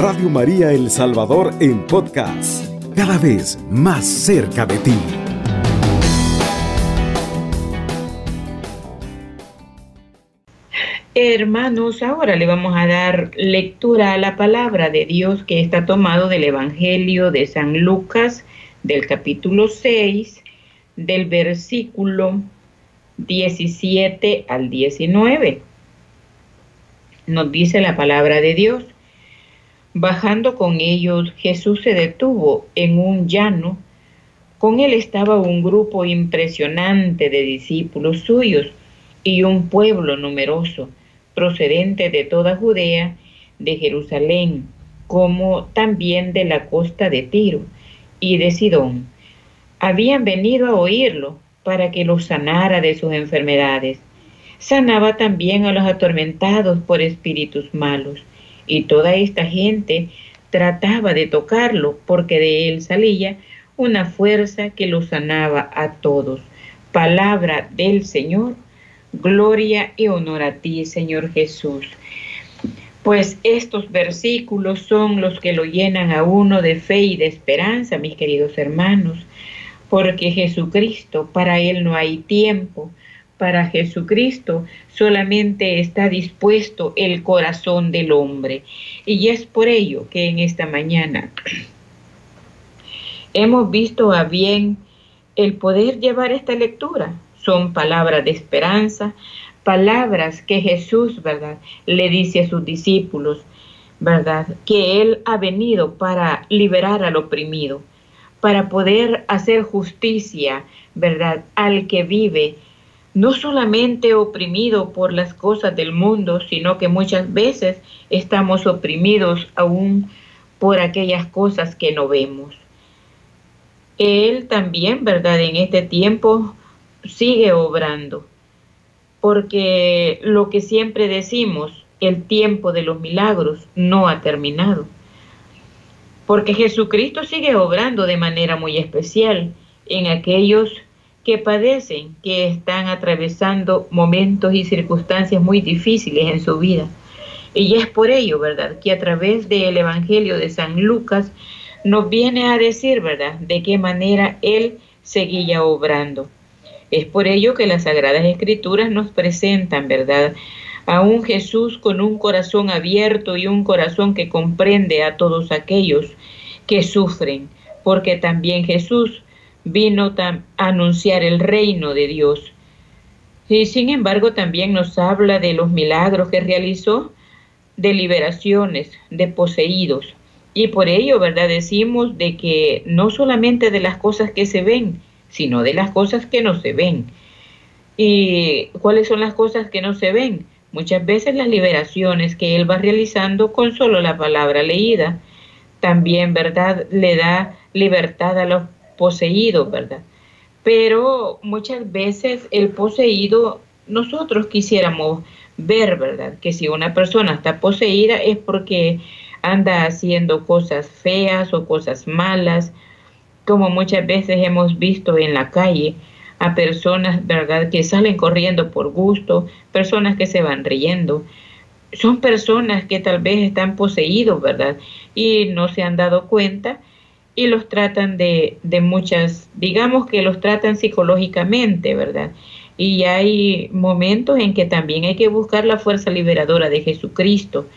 Radio María El Salvador en podcast, cada vez más cerca de ti. Hermanos, ahora le vamos a dar lectura a la palabra de Dios que está tomado del Evangelio de San Lucas, del capítulo 6, del versículo 17 al 19. Nos dice la palabra de Dios. Bajando con ellos, Jesús se detuvo en un llano. Con él estaba un grupo impresionante de discípulos suyos y un pueblo numeroso, procedente de toda Judea, de Jerusalén, como también de la costa de Tiro y de Sidón. Habían venido a oírlo para que los sanara de sus enfermedades. Sanaba también a los atormentados por espíritus malos, y toda esta gente trataba de tocarlo porque de él salía una fuerza que lo sanaba a todos. Palabra del Señor, gloria y honor a ti, Señor Jesús. Pues estos versículos son los que lo llenan a uno de fe y de esperanza, mis queridos hermanos, porque Jesucristo, para Él no hay tiempo, para Jesucristo solamente está dispuesto el corazón del hombre. Y es por ello que en esta mañana hemos visto a bien el poder llevar esta lectura. Son palabras de esperanza, palabras que Jesús, ¿verdad?, le dice a sus discípulos, ¿verdad?, que Él ha venido para liberar al oprimido, para poder hacer justicia, ¿verdad?, al que vive no solamente oprimido por las cosas del mundo, sino que muchas veces estamos oprimidos aún por aquellas cosas que no vemos. Él también, ¿verdad? En este tiempo sigue obrando, porque lo que siempre decimos, el tiempo de los milagros no ha terminado, porque Jesucristo sigue obrando de manera muy especial en aquellos que padecen, que están atravesando momentos y circunstancias muy difíciles en su vida. Y es por ello, ¿verdad?, que a través del Evangelio de San Lucas nos viene a decir, ¿verdad?, de qué manera Él seguía obrando. Es por ello que las Sagradas Escrituras nos presentan, ¿verdad?, a un Jesús con un corazón abierto y un corazón que comprende a todos aquellos que sufren, porque también Jesús vino a anunciar el reino de Dios. Y sin embargo también nos habla de los milagros que realizó, de liberaciones, de poseídos. Y por ello, ¿verdad? Decimos de que no solamente de las cosas que se ven, sino de las cosas que no se ven. ¿Y cuáles son las cosas que no se ven? Muchas veces las liberaciones que él va realizando con solo la palabra leída. También, ¿verdad? Le da libertad a los poseído, ¿verdad? Pero muchas veces el poseído, nosotros quisiéramos ver, ¿verdad? Que si una persona está poseída es porque anda haciendo cosas feas o cosas malas, como muchas veces hemos visto en la calle a personas, ¿verdad?, que salen corriendo por gusto, personas que se van riendo. Son personas que tal vez están poseídos, ¿verdad? Y no se han dado cuenta y los tratan de, de muchas, digamos que los tratan psicológicamente, ¿verdad? Y hay momentos en que también hay que buscar la fuerza liberadora de Jesucristo.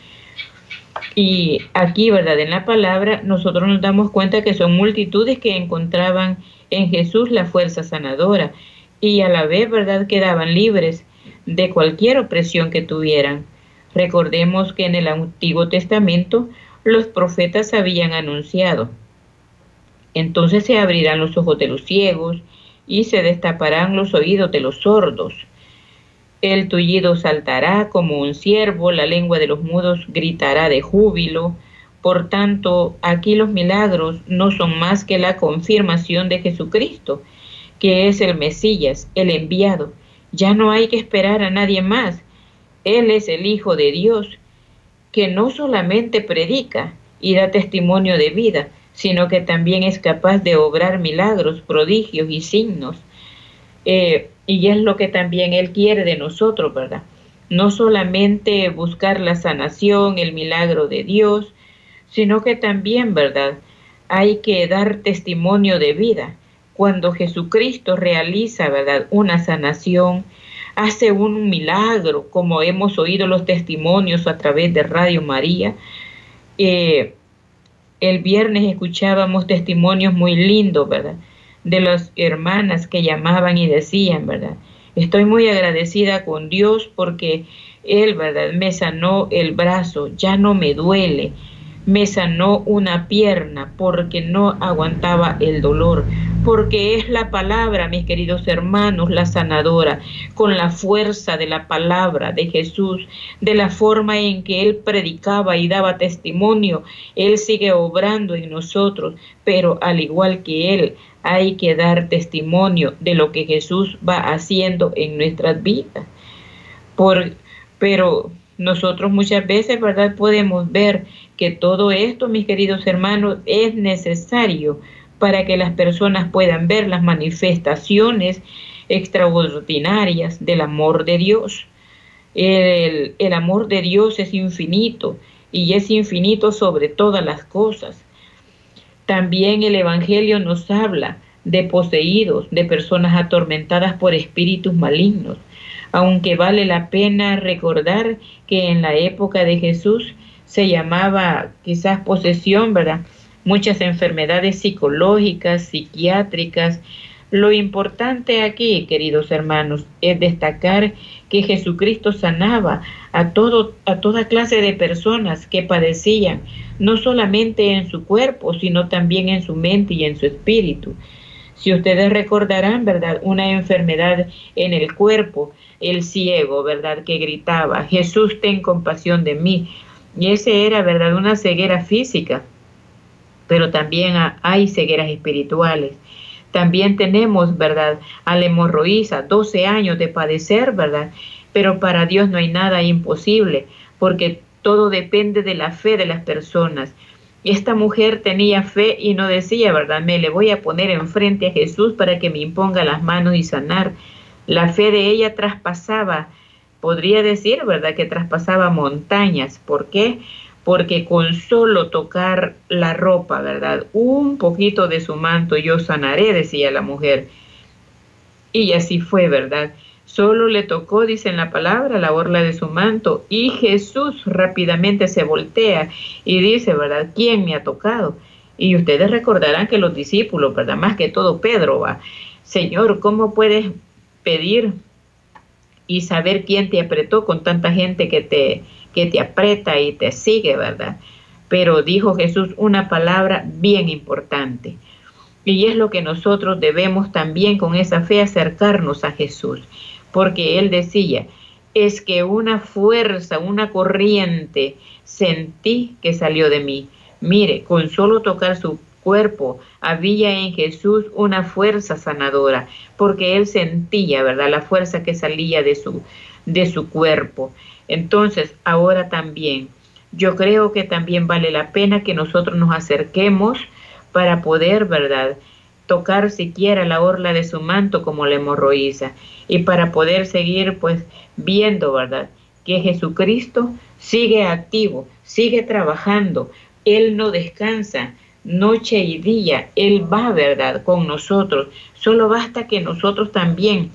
Y aquí, ¿verdad? En la palabra nosotros nos damos cuenta que son multitudes que encontraban en Jesús la fuerza sanadora y a la vez, ¿verdad? Quedaban libres de cualquier opresión que tuvieran. Recordemos que en el Antiguo Testamento los profetas habían anunciado entonces se abrirán los ojos de los ciegos y se destaparán los oídos de los sordos. El tullido saltará como un ciervo, la lengua de los mudos gritará de júbilo. Por tanto, aquí los milagros no son más que la confirmación de Jesucristo, que es el Mesías, el enviado. Ya no hay que esperar a nadie más. Él es el Hijo de Dios, que no solamente predica y da testimonio de vida, sino que también es capaz de obrar milagros, prodigios y signos. Eh, y es lo que también Él quiere de nosotros, ¿verdad? No solamente buscar la sanación, el milagro de Dios, sino que también, ¿verdad? Hay que dar testimonio de vida. Cuando Jesucristo realiza, ¿verdad? Una sanación, hace un milagro, como hemos oído los testimonios a través de Radio María. Eh, el viernes escuchábamos testimonios muy lindos, ¿verdad? De las hermanas que llamaban y decían, ¿verdad? Estoy muy agradecida con Dios porque Él, ¿verdad? Me sanó el brazo, ya no me duele. Me sanó una pierna porque no aguantaba el dolor porque es la palabra, mis queridos hermanos, la sanadora, con la fuerza de la palabra de Jesús, de la forma en que Él predicaba y daba testimonio, Él sigue obrando en nosotros, pero al igual que Él, hay que dar testimonio de lo que Jesús va haciendo en nuestras vidas. Por, pero nosotros muchas veces, ¿verdad? Podemos ver que todo esto, mis queridos hermanos, es necesario para que las personas puedan ver las manifestaciones extraordinarias del amor de Dios. El, amor de Dios es infinito y es infinito sobre todas las cosas. También el Evangelio nos habla de poseídos, de personas atormentadas por espíritus malignos, aunque vale la pena recordar que en la época de Jesús se llamaba quizás posesión, ¿verdad? muchas enfermedades psicológicas, psiquiátricas. Lo importante aquí, queridos hermanos, es destacar que Jesucristo sanaba a, todo, a toda clase de personas que padecían, no solamente en su cuerpo, sino también en su mente y en su espíritu. Si ustedes recordarán, ¿verdad? Una enfermedad en el cuerpo, el ciego, ¿verdad? Que gritaba, Jesús, ten compasión de mí. Y ese era, ¿verdad? Una ceguera física pero también hay cegueras espirituales. También tenemos, ¿verdad? A la hemorroísa, 12 años de padecer, ¿verdad? Pero para Dios no hay nada imposible, porque todo depende de la fe de las personas. Esta mujer tenía fe y no decía, ¿verdad? Me le voy a poner enfrente a Jesús para que me imponga las manos y sanar. La fe de ella traspasaba, podría decir, ¿verdad? Que traspasaba montañas. ¿Por qué? porque con solo tocar la ropa, ¿verdad? Un poquito de su manto yo sanaré, decía la mujer. Y así fue, ¿verdad? Solo le tocó, dice en la palabra, la orla de su manto y Jesús rápidamente se voltea y dice, ¿verdad? ¿Quién me ha tocado? Y ustedes recordarán que los discípulos, ¿verdad? Más que todo Pedro va, Señor, ¿cómo puedes pedir y saber quién te apretó con tanta gente que te, que te aprieta y te sigue, ¿verdad? Pero dijo Jesús una palabra bien importante. Y es lo que nosotros debemos también con esa fe acercarnos a Jesús. Porque Él decía, es que una fuerza, una corriente sentí que salió de mí. Mire, con solo tocar su cuerpo había en Jesús una fuerza sanadora, porque él sentía, ¿verdad?, la fuerza que salía de su de su cuerpo. Entonces, ahora también, yo creo que también vale la pena que nosotros nos acerquemos para poder, ¿verdad?, tocar siquiera la orla de su manto como la hemorroísa y para poder seguir pues viendo, ¿verdad?, que Jesucristo sigue activo, sigue trabajando, Él no descansa noche y día, Él va, ¿verdad?, con nosotros. Solo basta que nosotros también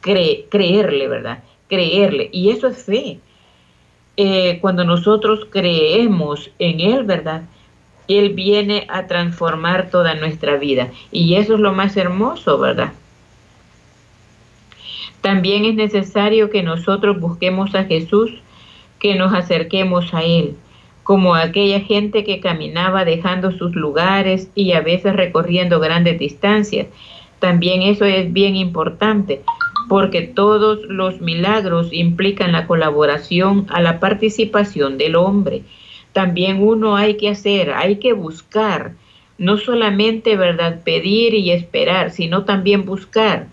creerle, ¿verdad? Creerle. Y eso es fe. Eh, cuando nosotros creemos en Él, ¿verdad? Él viene a transformar toda nuestra vida. Y eso es lo más hermoso, ¿verdad? También es necesario que nosotros busquemos a Jesús, que nos acerquemos a Él, como aquella gente que caminaba dejando sus lugares y a veces recorriendo grandes distancias. También eso es bien importante, porque todos los milagros implican la colaboración a la participación del hombre. También uno hay que hacer, hay que buscar, no solamente, ¿verdad?, pedir y esperar, sino también buscar.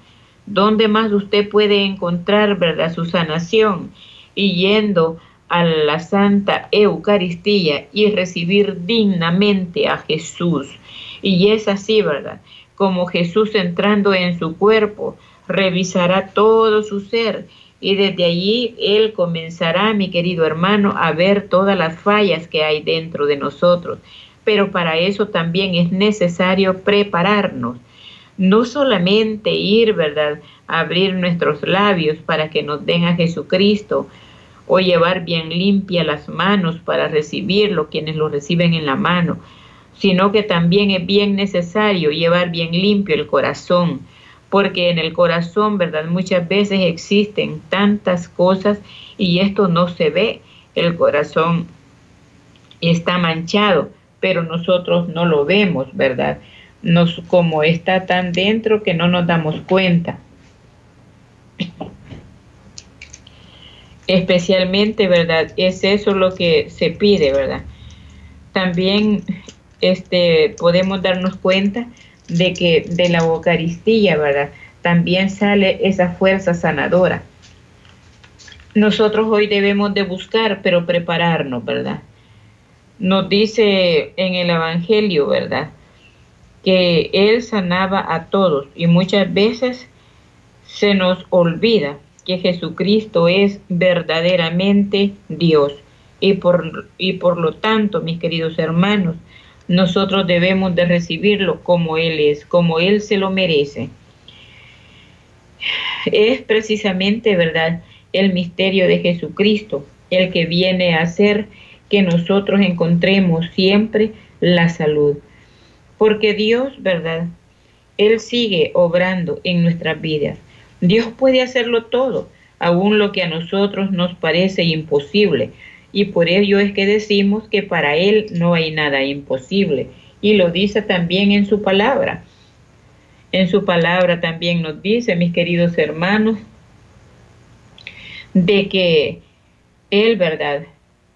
¿Dónde más usted puede encontrar, ¿verdad?, su sanación? Y yendo a la Santa Eucaristía y recibir dignamente a Jesús. Y es así, ¿verdad? Como Jesús entrando en su cuerpo, revisará todo su ser Y desde allí Él comenzará, mi querido hermano, a ver todas las fallas que hay dentro de nosotros. Pero para eso también es necesario prepararnos. No solamente ir, ¿verdad?, a abrir nuestros labios para que nos den a Jesucristo o llevar bien limpia las manos para recibirlo, quienes lo reciben en la mano, sino que también es bien necesario llevar bien limpio el corazón, porque en el corazón, ¿verdad? Muchas veces existen tantas cosas y esto no se ve. El corazón está manchado, pero nosotros no lo vemos, ¿verdad? Nos, como está tan dentro que no nos damos cuenta. Especialmente, ¿verdad? Es eso lo que se pide, ¿verdad? También este, podemos darnos cuenta de que de la Eucaristía, ¿verdad? También sale esa fuerza sanadora. Nosotros hoy debemos de buscar, pero prepararnos, ¿verdad? Nos dice en el Evangelio, ¿verdad? Que Él sanaba a todos y muchas veces se nos olvida que Jesucristo es verdaderamente Dios. Y por, y por lo tanto, mis queridos hermanos, nosotros debemos de recibirlo como Él es, como Él se lo merece. Es precisamente, ¿verdad?, el misterio de Jesucristo, el que viene a hacer que nosotros encontremos siempre la salud. Porque Dios, ¿verdad? Él sigue obrando en nuestras vidas. Dios puede hacerlo todo, aún lo que a nosotros nos parece imposible, y por ello es que decimos que para Él no hay nada imposible. Y lo dice también en su palabra. En su palabra también nos dice, mis queridos hermanos, de que Él, ¿verdad?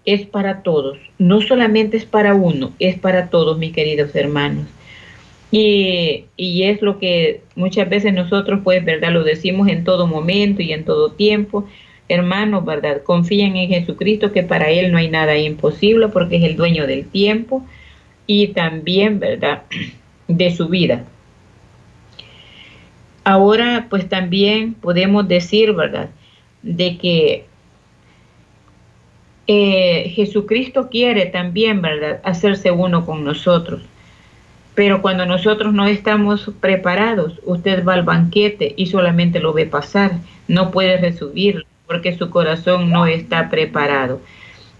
Es para todos. No solamente es para uno, es para todos, mis queridos hermanos. Y, y, es lo que muchas veces nosotros, pues, ¿verdad? Lo decimos en todo momento y en todo tiempo, hermanos, ¿verdad? Confíen en Jesucristo que para Él no hay nada imposible porque es el dueño del tiempo y también, ¿verdad? De su vida. Ahora, pues también podemos decir, ¿verdad? De que eh, Jesucristo quiere también, ¿verdad? Hacerse uno con nosotros. Pero cuando nosotros no estamos preparados, usted va al banquete y solamente lo ve pasar, no puede recibirlo porque su corazón no está preparado.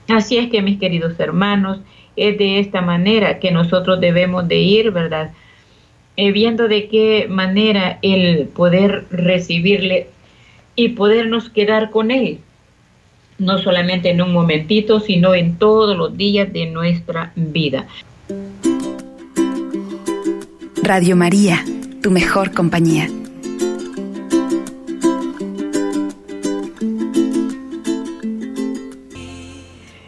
Así es que mis queridos hermanos, es de esta manera que nosotros debemos de ir, ¿verdad? Eh, viendo de qué manera el poder recibirle y podernos quedar con él, no solamente en un momentito, sino en todos los días de nuestra vida. Radio María, tu mejor compañía.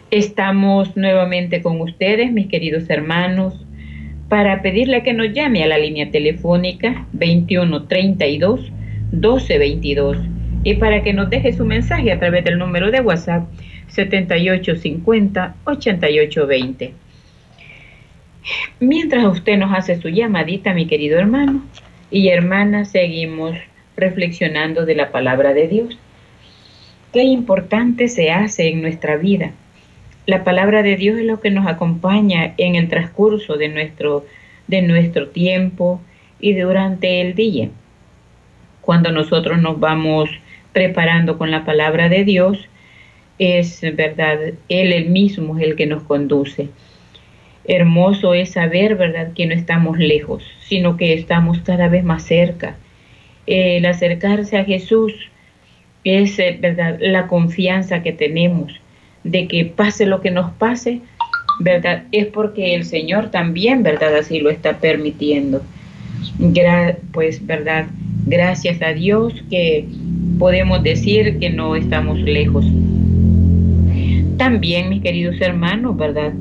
Estamos nuevamente con ustedes, mis queridos hermanos, para pedirle que nos llame a la línea telefónica 2132 1222 y para que nos deje su mensaje a través del número de WhatsApp 7850 8820. Mientras usted nos hace su llamadita, mi querido hermano y hermana, seguimos reflexionando de la palabra de Dios. Qué importante se hace en nuestra vida la palabra de Dios es lo que nos acompaña en el transcurso de nuestro, de nuestro tiempo y durante el día. Cuando nosotros nos vamos preparando con la palabra de Dios, es verdad, Él el mismo es el que nos conduce. Hermoso es saber, ¿verdad?, que no estamos lejos, sino que estamos cada vez más cerca. El acercarse a Jesús es, ¿verdad?, la confianza que tenemos de que pase lo que nos pase, ¿verdad? Es porque el Señor también, ¿verdad? Así lo está permitiendo. pues, ¿verdad? Gracias a Dios que podemos decir que no estamos lejos. También, mis queridos hermanos, ¿verdad?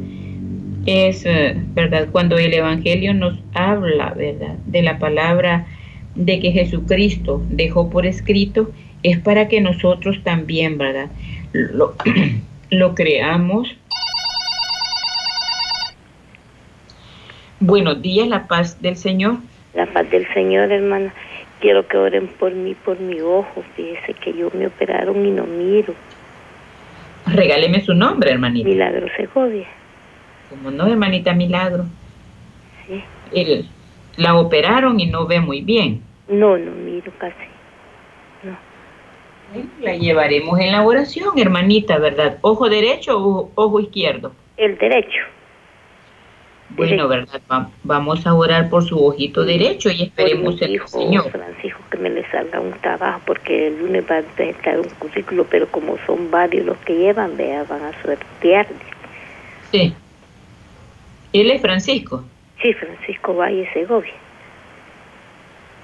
Es, eh, ¿verdad? Cuando el Evangelio nos habla, ¿verdad? De la palabra de que Jesucristo dejó por escrito, es para que nosotros también, ¿verdad? Lo, lo creamos. Buenos días, la paz del Señor. La paz del Señor, hermana. quiero que oren por mí, por mi ojo. Fíjese que yo me operaron y no miro. Regáleme su nombre, hermanita. Milagro Segovia. Como no, hermanita Milagro. Sí. El, la operaron y no ve muy bien. No, no miro casi. No. La llevaremos en la oración, hermanita, ¿verdad? ¿Ojo derecho o ojo izquierdo? El derecho. Bueno, ¿verdad? Va- vamos a orar por su ojito derecho y esperemos el Señor. Francisco que me le salga un trabajo porque el lunes va a presentar un currículo, pero como son varios los que llevan, vea, van a sortear. Sí. Él es Francisco. Sí, Francisco Valle Segovia.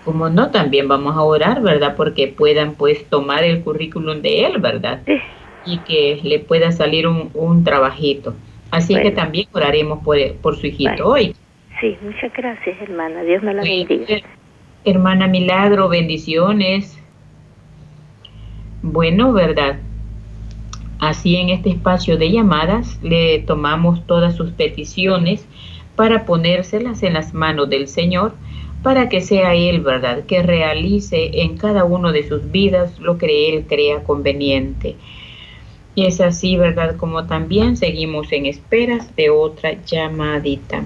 Como no, también vamos a orar, ¿verdad? Porque puedan pues tomar el currículum de él, ¿verdad? Sí. Y que le pueda salir un, un trabajito. Así que también oraremos por, por su hijito hoy. Sí, muchas gracias, hermana. Dios me la bendiga. Hermana Milagro, bendiciones. Bueno, ¿verdad? Así en este espacio de llamadas le tomamos todas sus peticiones para ponérselas en las manos del Señor, para que sea Él, ¿verdad?, que realice en cada uno de sus vidas lo que Él crea conveniente. Y es así, ¿verdad?, como también seguimos en esperas de otra llamadita.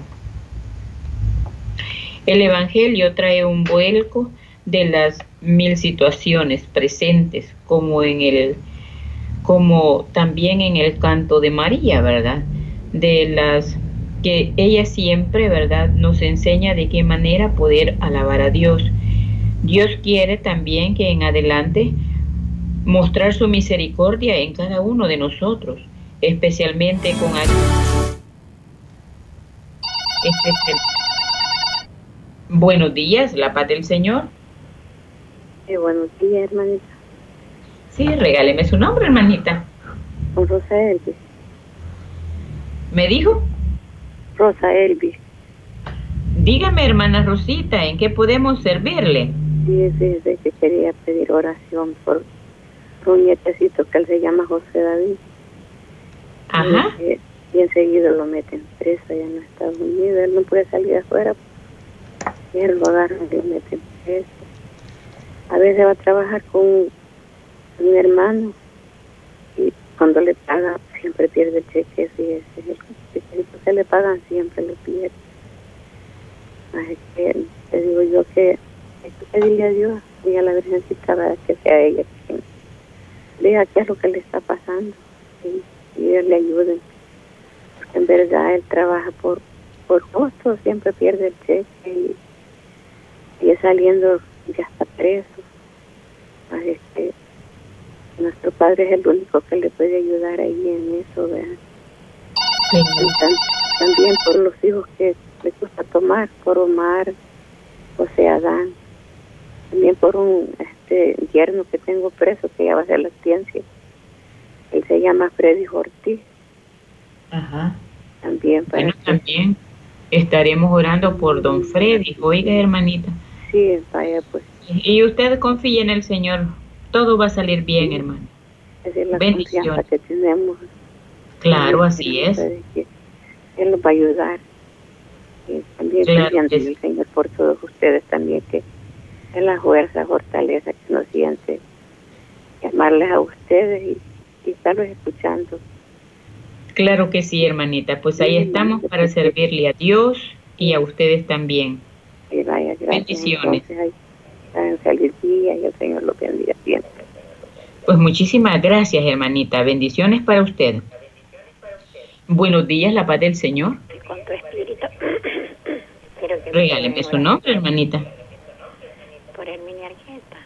El Evangelio trae un vuelco de las mil situaciones presentes, como en el, como también en el canto de María, ¿verdad? De las que ella siempre, ¿verdad? Nos enseña de qué manera poder alabar a Dios. Dios quiere también que en adelante mostrar su misericordia en cada uno de nosotros, especialmente con especial- Buenos días, la paz del Señor. Sí, buenos días, hermanita. Sí, regáleme su nombre, hermanita. Con Rosa Elvis. ¿Me dijo? Rosa Elvis. Dígame, hermana Rosita, ¿en qué podemos servirle? Sí, fíjese que quería pedir oración por, por un nietecito que él se llama José David. Ajá. Y, eh, y enseguida lo meten preso allá en Estados Unidos. Él no puede salir afuera. Y él lo agarran y lo meten preso. A veces va a trabajar con un hermano y cuando le pagan siempre pierde el cheque. Fíjese, el chequecito que le pagan siempre lo pierde. Así que te digo yo que hay que a Dios y a la Virgencita ¿verdad? que sea ella quien diga qué es lo que le está pasando y, y Dios le ayude. Porque en verdad él trabaja por, por costo, siempre pierde el cheque y, y es saliendo ya está preso. Así es que nuestro Padre es el único que le puede ayudar ahí en eso, ¿verdad? Tam- también por los hijos que le gusta tomar, por Omar, José Adán, también por un este yerno que tengo preso que ya va a hacer la ciencia. Él se llama Freddy Ortiz, Ajá. también para Bueno, también estaremos orando por don Freddy. Oiga, hermanita. sí, vaya pues, Y usted confíe en el Señor. Todo va a salir bien, hermano. esa es la Bendiciones. que tenemos. Claro, el así es. que Él nos va a ayudar. Y también Claro que al Señor por todos ustedes también que es la fuerza, fortaleza que nos siente llamarles a ustedes y, y estarlos escuchando. Claro que sí, hermanita. Pues ahí Sí, estamos para sí. servirle a Dios y a ustedes también. Y vaya, gracias. Bendiciones. Entonces, hagan feliz día y el Señor los bendiga siempre. Pues muchísimas gracias, hermanita. Bendiciones para usted. Buenos días, la paz del Señor. Con tu espíritu, Regáleme su nombre, hermanita. Por el mini arqueta.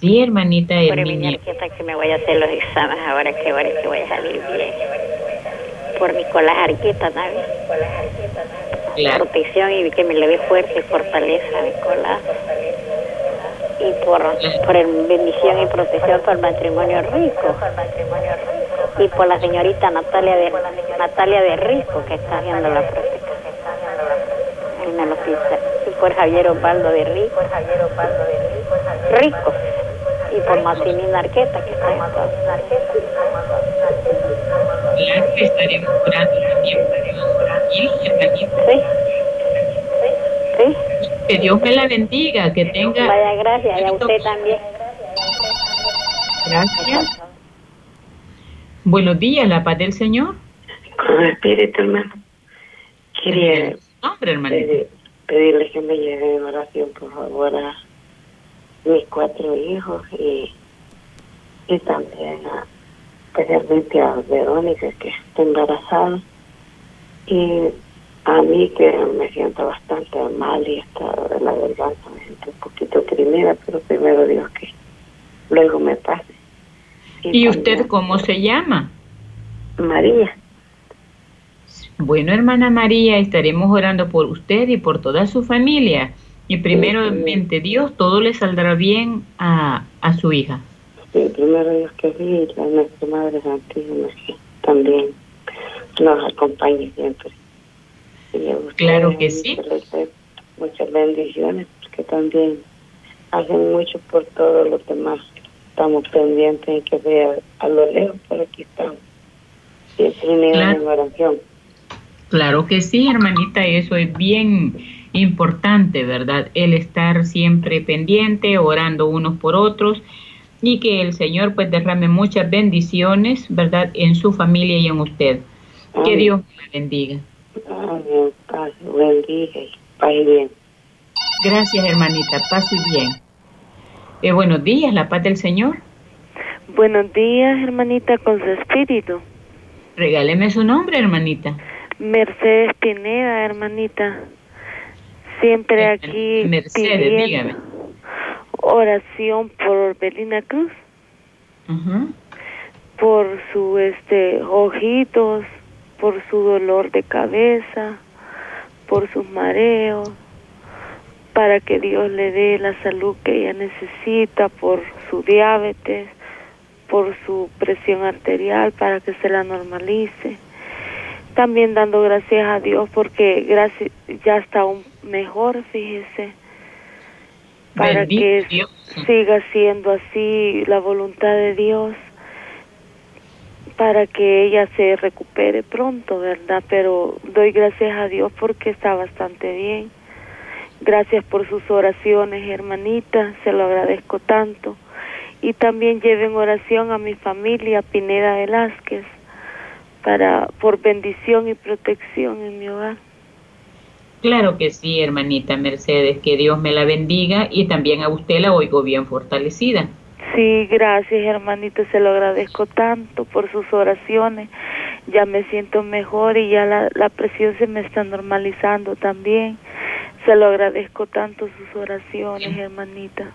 Sí, hermanita Por Herminia. arqueta que me voy a hacer los exámenes ahora que ahora que voy a salir bien. Por mi colas arqueta también. Claro. protección y que me le dé fuerza y fortaleza cola. Y por, por el bendición y protección por el matrimonio rico. Y por la señorita Natalia de Natalia de Rico que está haciendo la protección en el hospital. Y por Javier Osvaldo de Rico. Rico. Y por Marcelina Arqueta que está en Estados Claro que estaremos orando también Hermanita, Sí. Sí. que Dios me la bendiga, que tenga... Vaya, gracias, y a usted también. Gracias. Buenos días, la paz del Señor. Con el espíritu, hermano. Quería Nombre, hermanito. pedir- pedirle que me lleve en oración, por favor, a mis cuatro hijos y, y también a, especialmente a Verónica, que está embarazada, y a mí, que me siento bastante mal y está la garganta, me siento un poquito oprimida, pero primero Dios que luego me pase. ¿Y usted también cómo se llama? María. Bueno, hermana María, estaremos orando por usted y por toda su familia. Y primeramente Dios, todo le saldrá bien a, a su hija. Sí, primero Dios que sí, y la nuestra Madre Santísima que también nos acompañe siempre. Ustedes, Claro que sí. Muchas bendiciones, porque también hacen mucho por todos los demás. Estamos pendientes en que vea a lo lejos, pero aquí estamos. Siempre unidos Claro. en oración. Claro que sí, hermanita, eso es bien importante, ¿verdad? El estar siempre pendiente, orando unos por otros y que el Señor pues derrame muchas bendiciones, ¿verdad? En su familia y en usted. Que. Dios me bendiga. Amén. Paz, y y bien. Gracias, hermanita. Paz y bien. Eh, buenos días, la paz del Señor. Buenos días, hermanita, con su espíritu. Regáleme su nombre, hermanita. Mercedes Pineda, hermanita. Siempre aquí Mercedes, pidiendo dígame. oración por Belina Cruz, Ajá. por su este ojitos, por su dolor de cabeza, por sus mareos, para que Dios le dé la salud que ella necesita, por su diabetes, por su presión arterial, para que se la normalice. También dando gracias a Dios porque gracias, ya está aún mejor, fíjese, para Bendito que Dios. siga siendo así la voluntad de Dios para que ella se recupere pronto, ¿verdad? Pero doy gracias a Dios porque está bastante bien. Gracias por sus oraciones, hermanita, se lo agradezco tanto. Y también lleven oración a mi familia, Pineda Velázquez, para por bendición y protección en mi hogar. Claro que sí, hermanita Mercedes, que Dios me la bendiga y también a usted la oigo bien fortalecida. Sí, gracias, hermanita, se lo agradezco tanto por sus oraciones. Ya me siento mejor y ya la, la presión se me está normalizando también. Se lo agradezco tanto sus oraciones, hermanita.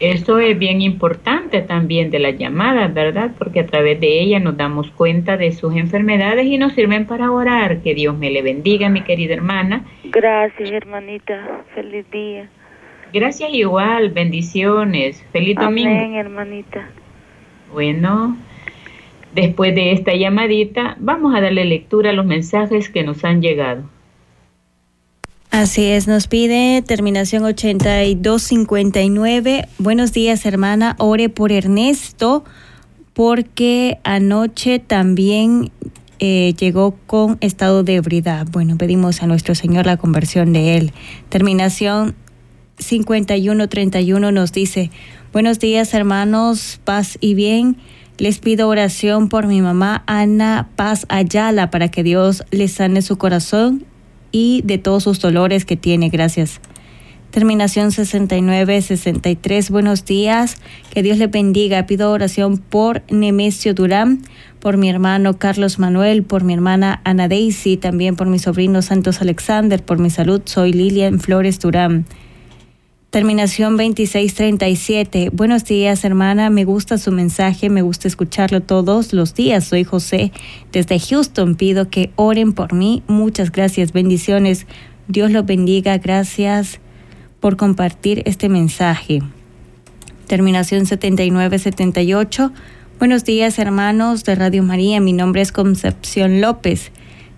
Eso es bien importante también de las llamadas, ¿verdad? Porque a través de ellas nos damos cuenta de sus enfermedades y nos sirven para orar. Que Dios me le bendiga, mi querida hermana. Gracias, hermanita. Feliz día. Gracias igual, bendiciones. Feliz domingo. Amén, hermanita. Bueno, después de esta llamadita, vamos a darle lectura a los mensajes que nos han llegado. Así es, nos pide terminación 8259. Buenos días, hermana. Ore por Ernesto, porque anoche también eh, llegó con estado de ebriedad. Bueno, pedimos a nuestro Señor la conversión de él. Terminación 5131 nos dice: Buenos días, hermanos, paz y bien. Les pido oración por mi mamá Ana Paz Ayala para que Dios le sane su corazón y de todos sus dolores que tiene. Gracias. Terminación 6963. Buenos días. Que Dios le bendiga. Pido oración por Nemesio Durán, por mi hermano Carlos Manuel, por mi hermana Ana Daisy, también por mi sobrino Santos Alexander, por mi salud. Soy Lilian Flores Durán. Terminación 2637. Buenos días, hermana. Me gusta su mensaje, me gusta escucharlo todos los días. Soy José desde Houston. Pido que oren por mí. Muchas gracias. Bendiciones. Dios los bendiga. Gracias por compartir este mensaje. Terminación 7978. Buenos días, hermanos de Radio María. Mi nombre es Concepción López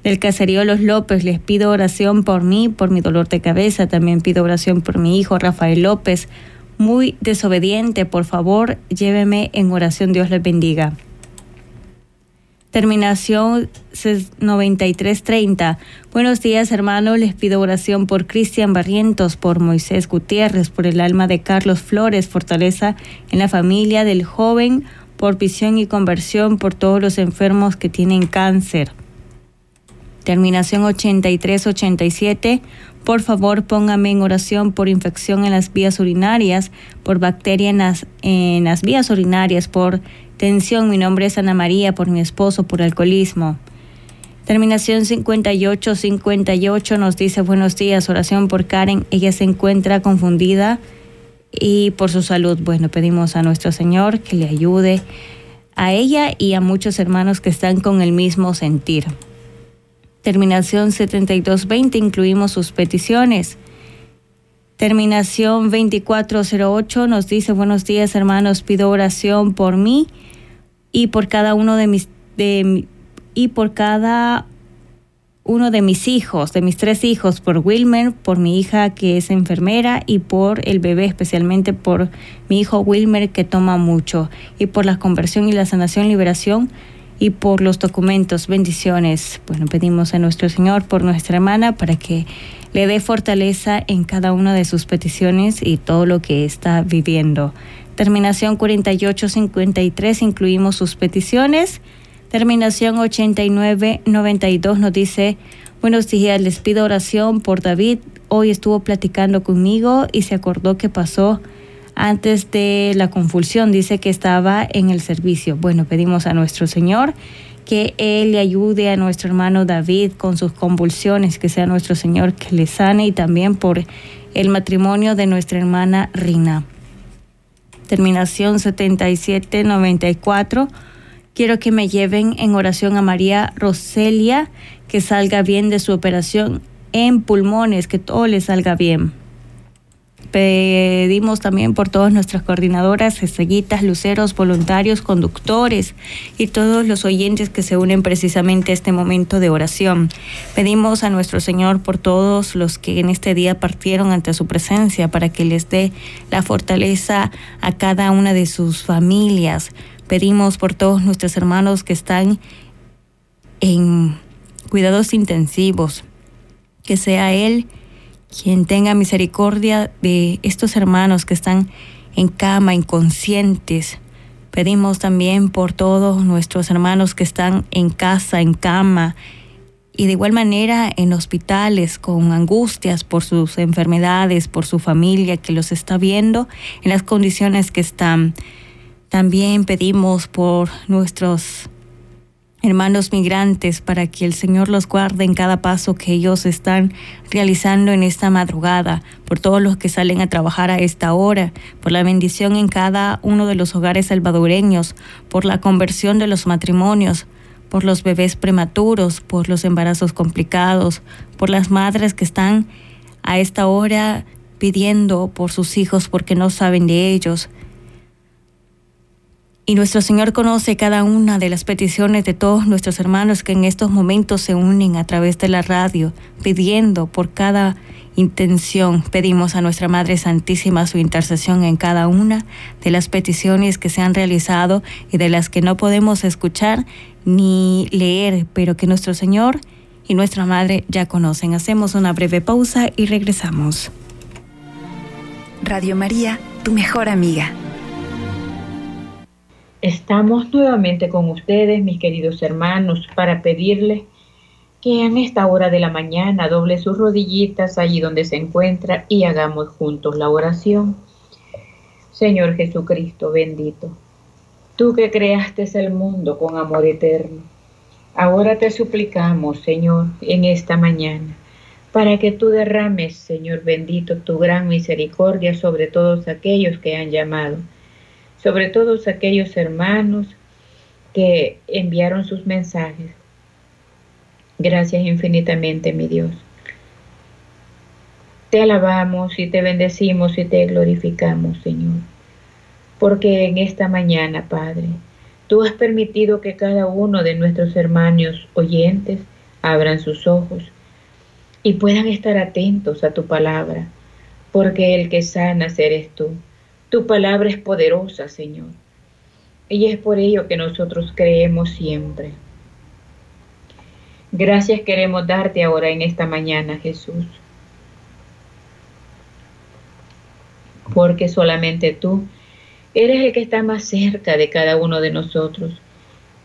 del caserío Los López. Les pido oración por mí, por mi dolor de cabeza. También pido oración por mi hijo Rafael López, muy desobediente. Por favor, lléveme en oración. Dios les bendiga. Terminación 9330. Buenos días, hermanos. Les pido oración por Cristian Barrientos, por Moisés Gutiérrez, por el alma de Carlos Flores, fortaleza en la familia del joven, por visión y conversión, por todos los enfermos que tienen cáncer. Terminación 8387. Por favor, póngame en oración por infección en las vías urinarias, por bacteria en las, en las vías urinarias, por tensión. Mi nombre es Ana María, por mi esposo, por alcoholismo. Terminación 5858 nos dice buenos días, oración por Karen. Ella se encuentra confundida y por su salud. Bueno, pedimos a nuestro Señor que le ayude a ella y a muchos hermanos que están con el mismo sentir. Terminación 7220 incluimos sus peticiones. Terminación 2408 nos dice buenos días hermanos, pido oración por mí y por cada uno de mis de, y por cada uno de mis hijos, de mis tres hijos, por Wilmer, por mi hija que es enfermera y por el bebé, especialmente por mi hijo Wilmer que toma mucho, y por la conversión y la sanación, liberación y por los documentos, bendiciones. Bueno, pedimos a nuestro Señor por nuestra hermana para que le dé fortaleza en cada una de sus peticiones y todo lo que está viviendo. Terminación 4853, incluimos sus peticiones. Terminación 8992 nos dice, buenos días, les pido oración por David. Hoy estuvo platicando conmigo y se acordó que pasó antes de la confusión. Dice que estaba en el servicio. Bueno, pedimos a nuestro Señor que Él le ayude a nuestro hermano David con sus convulsiones, que sea nuestro Señor que le sane y también por el matrimonio de nuestra hermana Rina. Terminación 7794 Quiero que me lleven en oración a María Roselia, que salga bien de su operación en pulmones, que todo le salga bien. Pedimos también por todas nuestras coordinadoras, estrellitas, luceros, voluntarios, conductores y todos los oyentes que se unen precisamente a este momento de oración. Pedimos a nuestro Señor por todos los que en este día partieron ante su presencia para que les dé la fortaleza a cada una de sus familias Pedimos por todos nuestros hermanos que están en cuidados intensivos, que sea Él quien tenga misericordia de estos hermanos que están en cama, inconscientes. Pedimos también por todos nuestros hermanos que están en casa, en cama, y de igual manera en hospitales con angustias por sus enfermedades, por su familia que los está viendo, en las condiciones que están. También pedimos por nuestros hermanos migrantes para que el Señor los guarde en cada paso que ellos están realizando en esta madrugada, por todos los que salen a trabajar a esta hora, por la bendición en cada uno de los hogares salvadoreños, por la conversión de los matrimonios, por los bebés prematuros, por los embarazos complicados, por las madres que están a esta hora pidiendo por sus hijos porque no saben de ellos, y nuestro Señor conoce cada una de las peticiones de todos nuestros hermanos que en estos momentos se unen a través de la radio, pidiendo por cada intención. Pedimos a nuestra Madre Santísima su intercesión en cada una de las peticiones que se han realizado y de las que no podemos escuchar ni leer, pero que nuestro Señor y nuestra Madre ya conocen. Hacemos una breve pausa y regresamos. Radio María, tu mejor amiga. Estamos nuevamente con ustedes, mis queridos hermanos, para pedirles que en esta hora de la mañana doble sus rodillitas allí donde se encuentra y hagamos juntos la oración. Señor Jesucristo bendito, tú que creaste el mundo con amor eterno, ahora te suplicamos, Señor, en esta mañana, para que tú derrames, Señor bendito, tu gran misericordia sobre todos aquellos que han llamado sobre todos aquellos hermanos que enviaron sus mensajes. Gracias infinitamente, mi Dios. Te alabamos y te bendecimos y te glorificamos, Señor, porque en esta mañana, Padre, tú has permitido que cada uno de nuestros hermanos oyentes abran sus ojos y puedan estar atentos a tu palabra, porque el que sana eres tú. Tu palabra es poderosa, Señor. Y es por ello que nosotros creemos siempre. Gracias queremos darte ahora en esta mañana, Jesús. Porque solamente tú eres el que está más cerca de cada uno de nosotros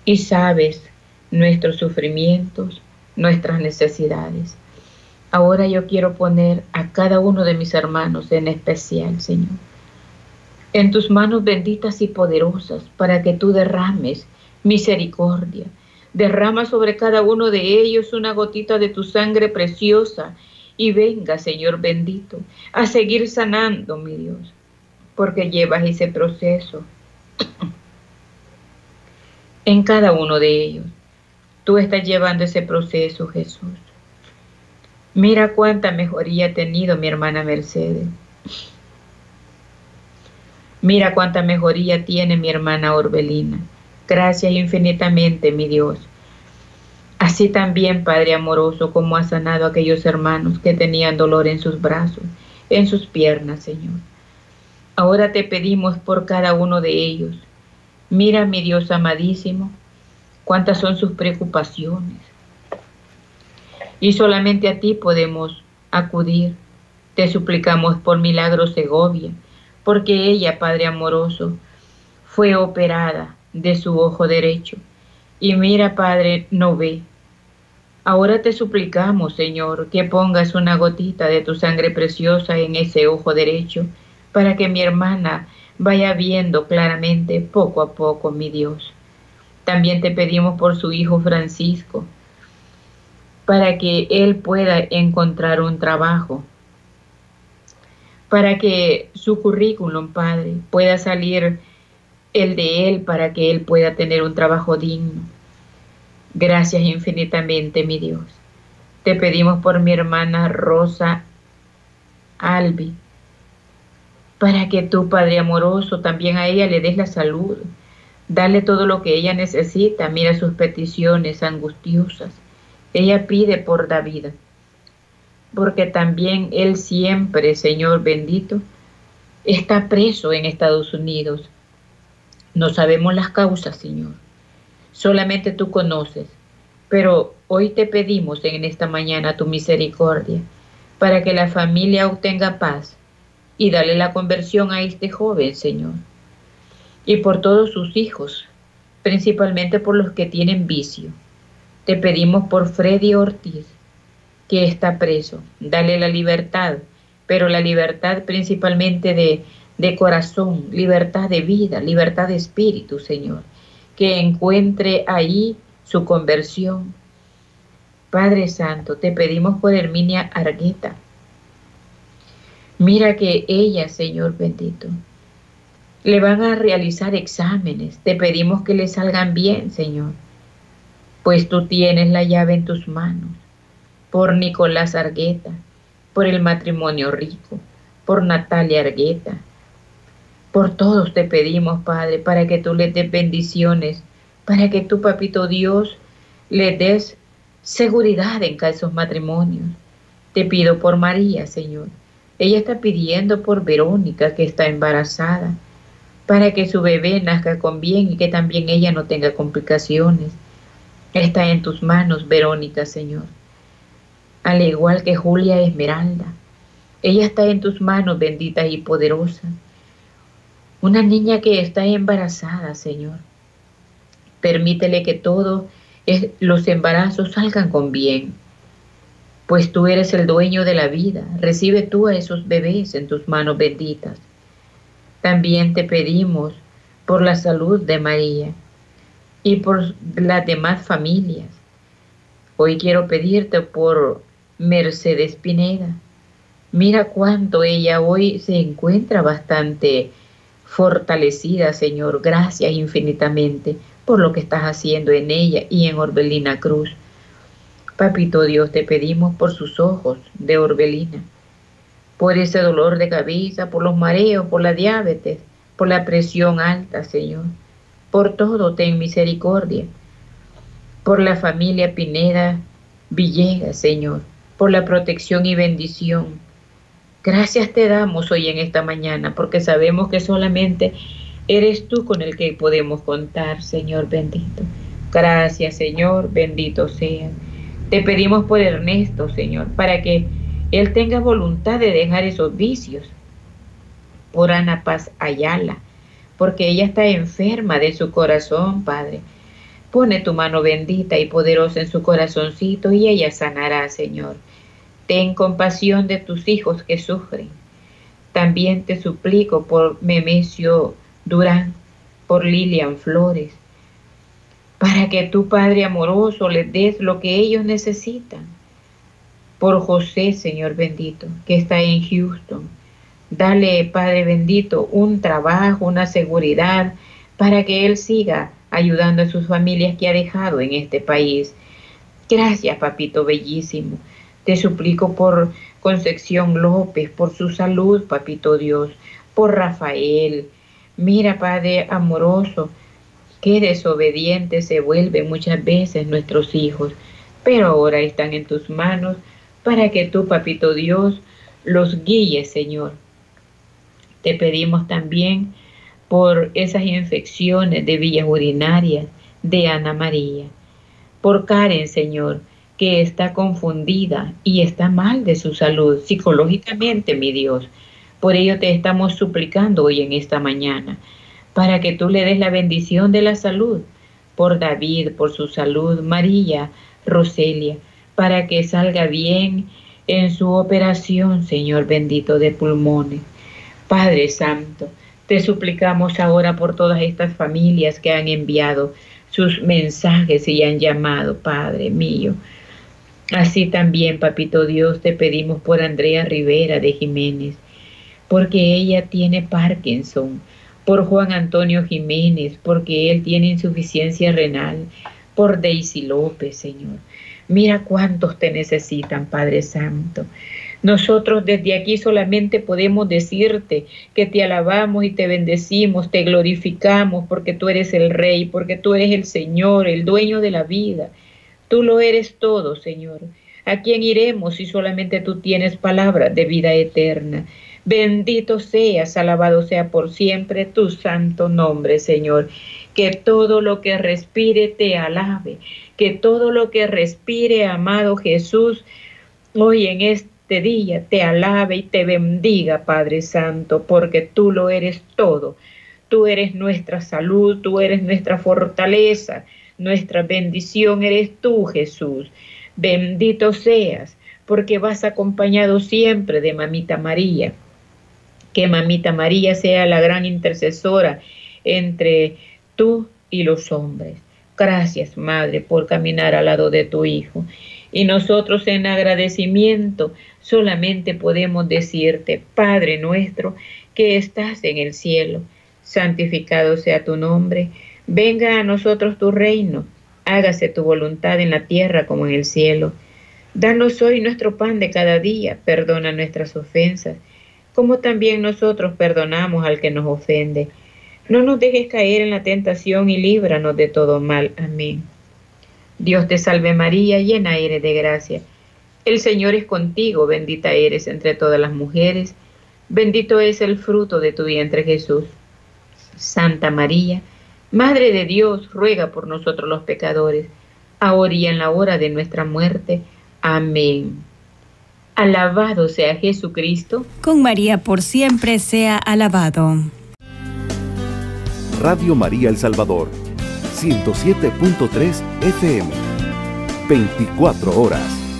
y sabes nuestros sufrimientos, nuestras necesidades. Ahora yo quiero poner a cada uno de mis hermanos en especial, Señor, en tus manos benditas y poderosas para que tú derrames misericordia. Derrama sobre cada uno de ellos una gotita de tu sangre preciosa y venga, Señor bendito, a seguir sanando, mi Dios, porque llevas ese proceso en cada uno de ellos. Tú estás llevando ese proceso, Jesús. Mira cuánta mejoría ha tenido mi hermana Mercedes. Mira cuánta mejoría tiene mi hermana Orbelina. Gracias infinitamente, mi Dios. Así también, Padre amoroso, como ha sanado a aquellos hermanos que tenían dolor en sus brazos, en sus piernas, Señor. Ahora te pedimos por cada uno de ellos. Mira, mi Dios amadísimo, cuántas son sus preocupaciones. Y solamente a ti podemos acudir. Te suplicamos por milagro Segovia, porque ella, Padre amoroso, fue operada de su ojo derecho. Y mira, Padre, no ve. Ahora te suplicamos, Señor, que pongas una gotita de tu sangre preciosa en ese ojo derecho, para que mi hermana vaya viendo claramente poco a poco, mi Dios. También te pedimos por su hijo Francisco, para que él pueda encontrar un trabajo, para que su currículum, Padre, pueda salir el de él, para que él pueda tener un trabajo digno. Gracias infinitamente, mi Dios. Te pedimos por mi hermana Rosa Albi, para que tu Padre amoroso también a ella le des la salud, Dale todo lo que ella necesita. Mira sus peticiones angustiosas. Ella pide por David. Porque también él siempre, Señor bendito, está preso en Estados Unidos. No sabemos las causas, Señor. Solamente tú conoces. Pero hoy te pedimos en esta mañana tu misericordia para que la familia obtenga paz y dale la conversión a este joven, Señor y por todos sus hijos, principalmente por los que tienen vicio. Te pedimos por Freddy Ortiz, que está preso. Dale la libertad, pero la libertad principalmente de, de corazón, libertad de vida, libertad de espíritu, Señor. Que encuentre ahí su conversión. Padre Santo, te pedimos por Herminia Argueta. Mira que ella, Señor bendito, le van a realizar exámenes. Te pedimos que le salgan bien, Señor, pues tú tienes la llave en tus manos. Por Nicolás Argueta, por el matrimonio rico, por Natalia Argueta. Por todos te pedimos, Padre, para que tú les des bendiciones, para que tú, Papito Dios, le des seguridad en esos matrimonios. Te pido por María, Señor. Ella está pidiendo por Verónica, que está embarazada para que su bebé nazca con bien y que también ella no tenga complicaciones. Está en tus manos, Verónica, Señor. Al igual que Julia Esmeralda. Ella está en tus manos, bendita y poderosa. Una niña que está embarazada, Señor. Permítele que todos los embarazos salgan con bien, pues tú eres el dueño de la vida. Recibe tú a esos bebés en tus manos benditas. También te pedimos por la salud de María y por las demás familias. Hoy quiero pedirte por Mercedes Pineda. Mira cuánto ella hoy se encuentra bastante fortalecida, Señor. Gracias infinitamente por lo que estás haciendo en ella y en Orbelina Cruz. Papito Dios, te pedimos por sus ojos de Orbelina por ese dolor de cabeza, por los mareos, por la diabetes, por la presión alta, Señor. Por todo ten misericordia. Por la familia Pineda Villegas, Señor. Por la protección y bendición. Gracias te damos hoy en esta mañana porque sabemos que solamente eres tú con el que podemos contar, Señor bendito. Gracias, Señor, bendito sea. Te pedimos por Ernesto, Señor, para que él tenga voluntad de dejar esos vicios. Por Ana Paz Ayala, porque ella está enferma de su corazón, Padre. Pone tu mano bendita y poderosa en su corazoncito y ella sanará, Señor. Ten compasión de tus hijos que sufren. También te suplico por Memesio Durán, por Lilian Flores, para que tu Padre amoroso les des lo que ellos necesitan. Por José, Señor bendito, que está en Houston. Dale, Padre bendito, un trabajo, una seguridad, para que Él siga ayudando a sus familias que ha dejado en este país. Gracias, papito bellísimo. Te suplico por Concepción López, por su salud, papito Dios, por Rafael. Mira, Padre amoroso, qué desobedientes se vuelven muchas veces nuestros hijos, pero ahora están en tus manos para que tú, papito Dios, los guíes, Señor. Te pedimos también por esas infecciones de vías urinarias de Ana María. Por Karen, Señor, que está confundida y está mal de su salud psicológicamente, mi Dios. Por ello te estamos suplicando hoy en esta mañana, para que tú le des la bendición de la salud, por David, por su salud, María, Roselia, para que salga bien en su operación, Señor bendito de pulmones. Padre Santo, te suplicamos ahora por todas estas familias que han enviado sus mensajes y han llamado, Padre mío. Así también, Papito Dios, te pedimos por Andrea Rivera de Jiménez, porque ella tiene Parkinson, por Juan Antonio Jiménez, porque él tiene insuficiencia renal, por Daisy López, Señor. Mira cuántos te necesitan, Padre Santo. Nosotros desde aquí solamente podemos decirte que te alabamos y te bendecimos, te glorificamos porque tú eres el Rey, porque tú eres el Señor, el dueño de la vida. Tú lo eres todo, Señor. ¿A quién iremos si solamente tú tienes palabras de vida eterna? Bendito seas, alabado sea por siempre tu santo nombre, Señor. Que todo lo que respire te alabe, que todo lo que respire, amado Jesús, hoy en este día te alabe y te bendiga, Padre Santo, porque tú lo eres todo. Tú eres nuestra salud, tú eres nuestra fortaleza, nuestra bendición eres tú, Jesús. Bendito seas, porque vas acompañado siempre de Mamita María. Que Mamita María sea la gran intercesora entre tú y los hombres. Gracias, Madre, por caminar al lado de tu Hijo. Y nosotros en agradecimiento solamente podemos decirte, Padre nuestro, que estás en el cielo, santificado sea tu nombre, venga a nosotros tu reino, hágase tu voluntad en la tierra como en el cielo. Danos hoy nuestro pan de cada día, perdona nuestras ofensas, como también nosotros perdonamos al que nos ofende. No nos dejes caer en la tentación y líbranos de todo mal. Amén. Dios te salve María, llena eres de gracia. El Señor es contigo, bendita eres entre todas las mujeres, bendito es el fruto de tu vientre Jesús. Santa María, Madre de Dios, ruega por nosotros los pecadores, ahora y en la hora de nuestra muerte. Amén. Alabado sea Jesucristo. Con María por siempre sea alabado. Radio María El Salvador 107.3 FM. 24 horas.